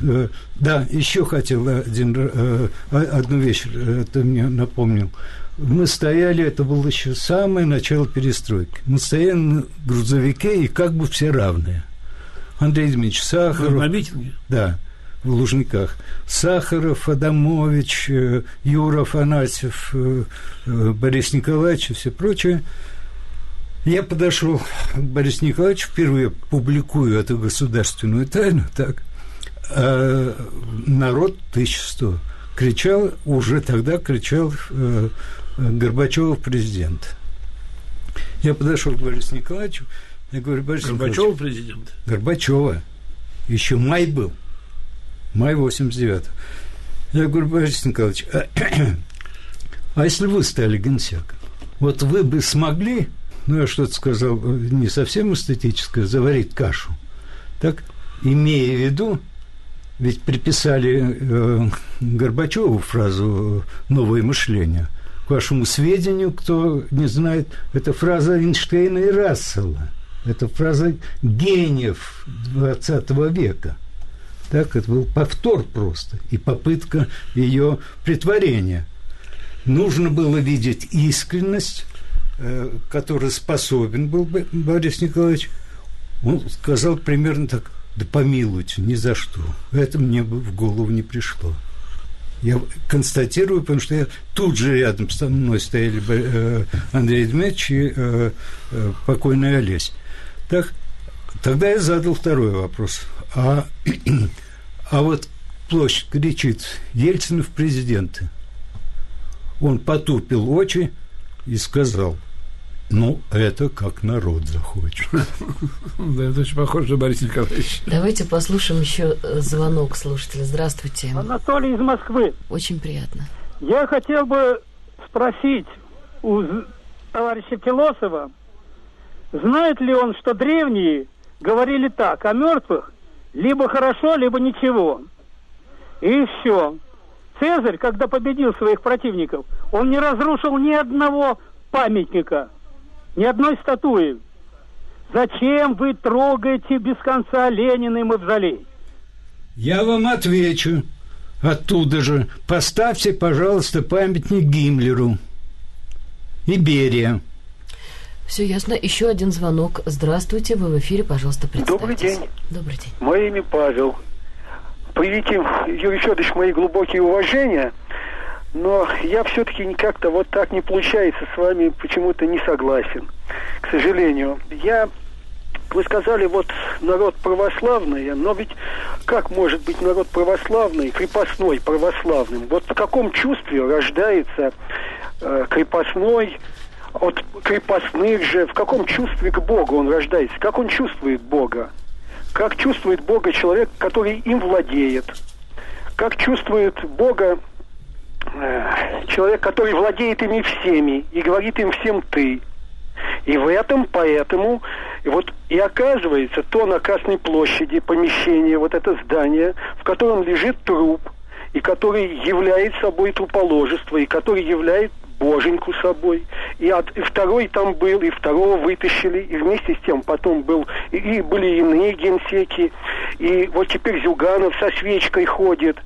да, еще хотел один, э, одну вещь, э, ты мне напомнил. Мы стояли, это было еще самое начало перестройки. Мы стояли на грузовике, и как бы все равные. Андрей Дмитриевич Сахаров. на митинге? Да, в Лужниках. Сахаров, Адамович, Юра Афанасьев, Борис Николаевич и все прочее. Я подошел к Борису Николаевичу, впервые публикую эту государственную тайну, так, а народ 1100 кричал, уже тогда кричал э, Горбачев президент. Я подошел к Борису Николаевичу, я говорю, Борис Горбачева президент? Горбачева. Еще май был. Май 89 -го. Я говорю, Борис Николаевич, а, [CLEARS THROAT] а если вы стали генсеком, вот вы бы смогли, ну, я что-то сказал не совсем эстетическое, заварить кашу, так, имея в виду, ведь приписали э, Горбачеву фразу «новое мышление». К вашему сведению, кто не знает, это фраза Эйнштейна и Рассела. Это фраза гениев XX века. Так, это был повтор просто и попытка ее притворения. Нужно было видеть искренность, э, которой способен был Борис Николаевич. Он сказал примерно так – да помилуйте, ни за что. Это мне бы в голову не пришло. Я констатирую, потому что я тут же рядом со мной стояли э, Андрей Дмитриевич и э, э, покойный Олесь. Так, тогда я задал второй вопрос. А, [CLEARS THROAT] а вот площадь кричит Ельцин в президенты. Он потупил очи и сказал – ну, это как народ захочет. [LAUGHS] Да, это очень похоже, Борис Николаевич. Давайте послушаем еще э, звонок слушателя. Здравствуйте. Анатолий из Москвы. Очень приятно. Я хотел бы спросить у товарища Философа, знает ли он, что древние говорили так, о мертвых либо хорошо, либо ничего. И все. Цезарь, когда победил своих противников, он не разрушил ни одного памятника – ни одной статуи. Зачем вы трогаете без конца Ленина и Мавзолей? Я вам отвечу. Оттуда же. Поставьте, пожалуйста, памятник Гиммлеру. И Берия. Все ясно. Еще один звонок. Здравствуйте, вы в эфире, пожалуйста, представьтесь. Добрый день. Добрый день. Мое имя Павел. Привите, Юрий Федорович, мои глубокие уважения – но я все-таки как-то вот так не получается с вами почему-то не согласен, к сожалению. Я вы сказали, вот народ православный, но ведь как может быть народ православный, крепостной православным? Вот в каком чувстве рождается э, крепостной, от крепостных же, в каком чувстве к Богу он рождается? Как он чувствует Бога? Как чувствует Бога человек, который им владеет? Как чувствует Бога человек, который владеет ими всеми и говорит им всем «ты». И в этом, поэтому, вот и оказывается, то на Красной площади помещение, вот это здание, в котором лежит труп, и который является собой труположество, и который является боженьку собой. И, от, и второй там был, и второго вытащили, и вместе с тем потом был, и, и были иные генсеки. И вот теперь Зюганов со свечкой ходит,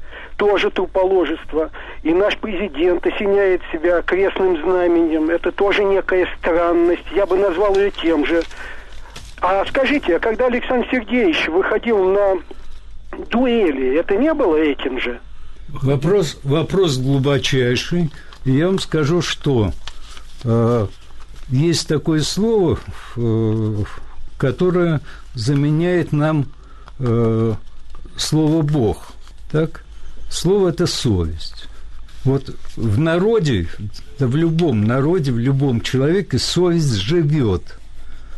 тоже труположество. И наш президент осеняет себя крестным знаменем. Это тоже некая странность. Я бы назвал ее тем же. А скажите, а когда Александр Сергеевич выходил на дуэли, это не было этим же? Вопрос, вопрос глубочайший. я вам скажу, что э, есть такое слово, э, которое заменяет нам э, слово Бог. Так? Слово это совесть. Вот в народе, да в любом народе, в любом человеке совесть живет.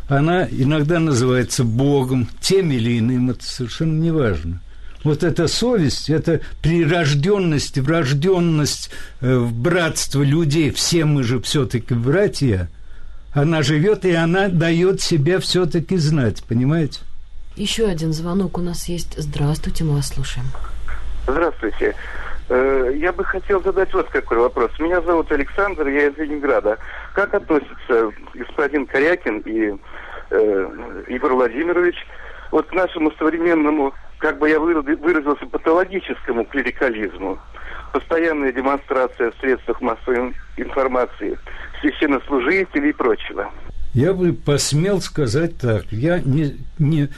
Она иногда называется Богом, тем или иным, это совершенно не важно вот эта совесть, это прирожденность, врожденность э, в братство людей, все мы же все-таки братья, она живет, и она дает себя все-таки знать, понимаете? Еще один звонок у нас есть. Здравствуйте, мы вас слушаем. Здравствуйте. Э, я бы хотел задать вот какой вопрос. Меня зовут Александр, я из Ленинграда. Как относится господин Корякин и э, Егор Владимирович вот к нашему современному как бы я выразился, патологическому клерикализму. Постоянная демонстрация в средствах массовой информации священнослужителей и прочего. Я бы посмел сказать так. Я не, не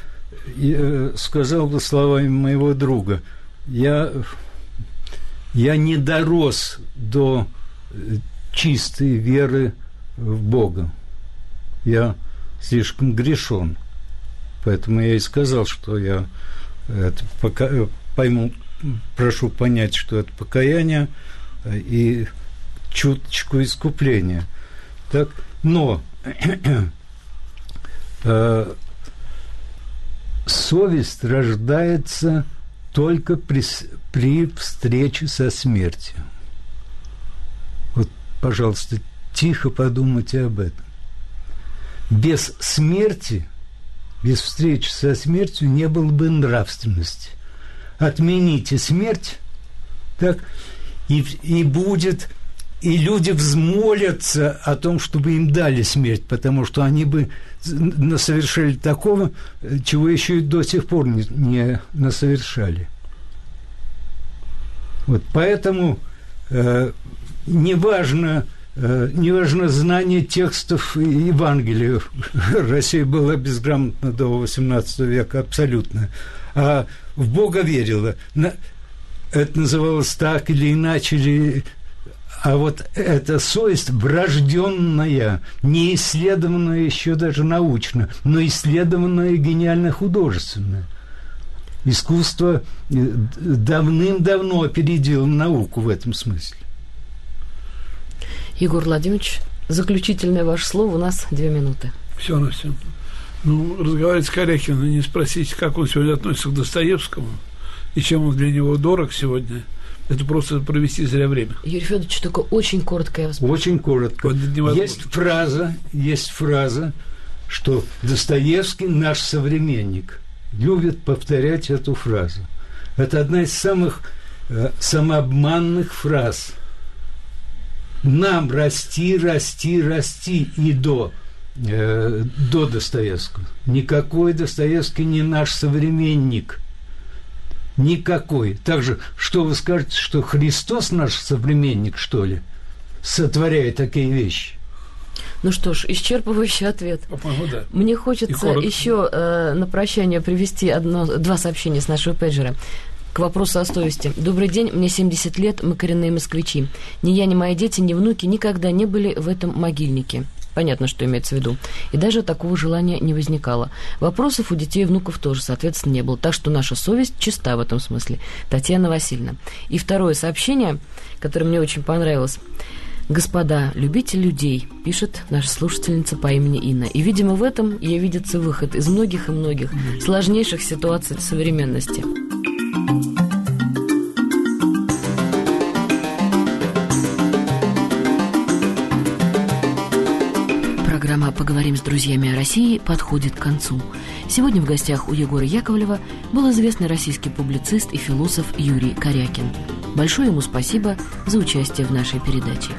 э, сказал бы словами моего друга. Я, я не дорос до э, чистой веры в Бога. Я слишком грешен. Поэтому я и сказал, что я это пока, пойму, прошу понять, что это покаяние э, и чуточку искупления. Так, но э, совесть рождается только при, при встрече со смертью. Вот, пожалуйста, тихо подумайте об этом. Без смерти – без встречи со смертью не было бы нравственности. Отмените смерть, так, и, и будет, и люди взмолятся о том, чтобы им дали смерть, потому что они бы насовершали такого, чего еще и до сих пор не, не насовершали. Вот поэтому э, неважно, Э, неважно знание текстов Евангелия. [LAUGHS] Россия была безграмотна до XVIII века абсолютно. А в Бога верила. Это называлось так или иначе, или а вот эта совесть врожденная, не исследованная еще даже научно, но исследованная гениально художественная. Искусство э, давным-давно опередило науку в этом смысле. Егор Владимирович, заключительное ваше слово, у нас две минуты. Все на все. Ну, разговаривать с Корякиным и не спросить, как он сегодня относится к Достоевскому и чем он для него дорог сегодня, это просто провести зря время. Юрий Федорович, только очень коротко я вас. Очень коротко. Вот есть фраза, есть фраза, что Достоевский наш современник. Любит повторять эту фразу. Это одна из самых э, самообманных фраз – нам расти, расти, расти и до, э, до Достоевского. Никакой Достоевский не наш современник. Никакой. Также, что вы скажете, что Христос наш современник, что ли, сотворяя такие вещи? Ну что ж, исчерпывающий ответ. По-моему, да. Мне хочется еще э, на прощание привести одно, два сообщения с нашего пейджера. К вопросу о совести. Добрый день, мне 70 лет, мы коренные москвичи. Ни я, ни мои дети, ни внуки никогда не были в этом могильнике. Понятно, что имеется в виду. И даже такого желания не возникало. Вопросов у детей и внуков тоже, соответственно, не было. Так что наша совесть чиста в этом смысле. Татьяна Васильевна. И второе сообщение, которое мне очень понравилось. «Господа, любите людей», пишет наша слушательница по имени Инна. И, видимо, в этом ей видится выход из многих и многих сложнейших ситуаций современности. «Поговорим с друзьями о России» подходит к концу. Сегодня в гостях у Егора Яковлева был известный российский публицист и философ Юрий Корякин. Большое ему спасибо за участие в нашей передаче.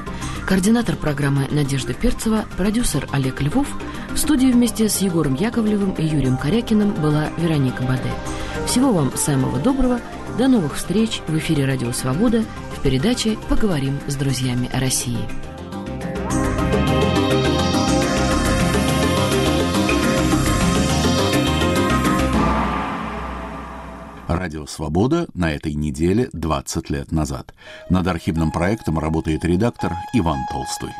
Координатор программы Надежда Перцева, продюсер Олег Львов – В студии вместе с Егором Яковлевым и Юрием Корякиным была Вероника Баде. Всего вам самого доброго. До новых встреч в эфире «Радио Свобода» в передаче «Поговорим с друзьями о России». Радио «Свобода» на этой неделе 20 лет назад. Над архивным проектом работает редактор Иван Толстой.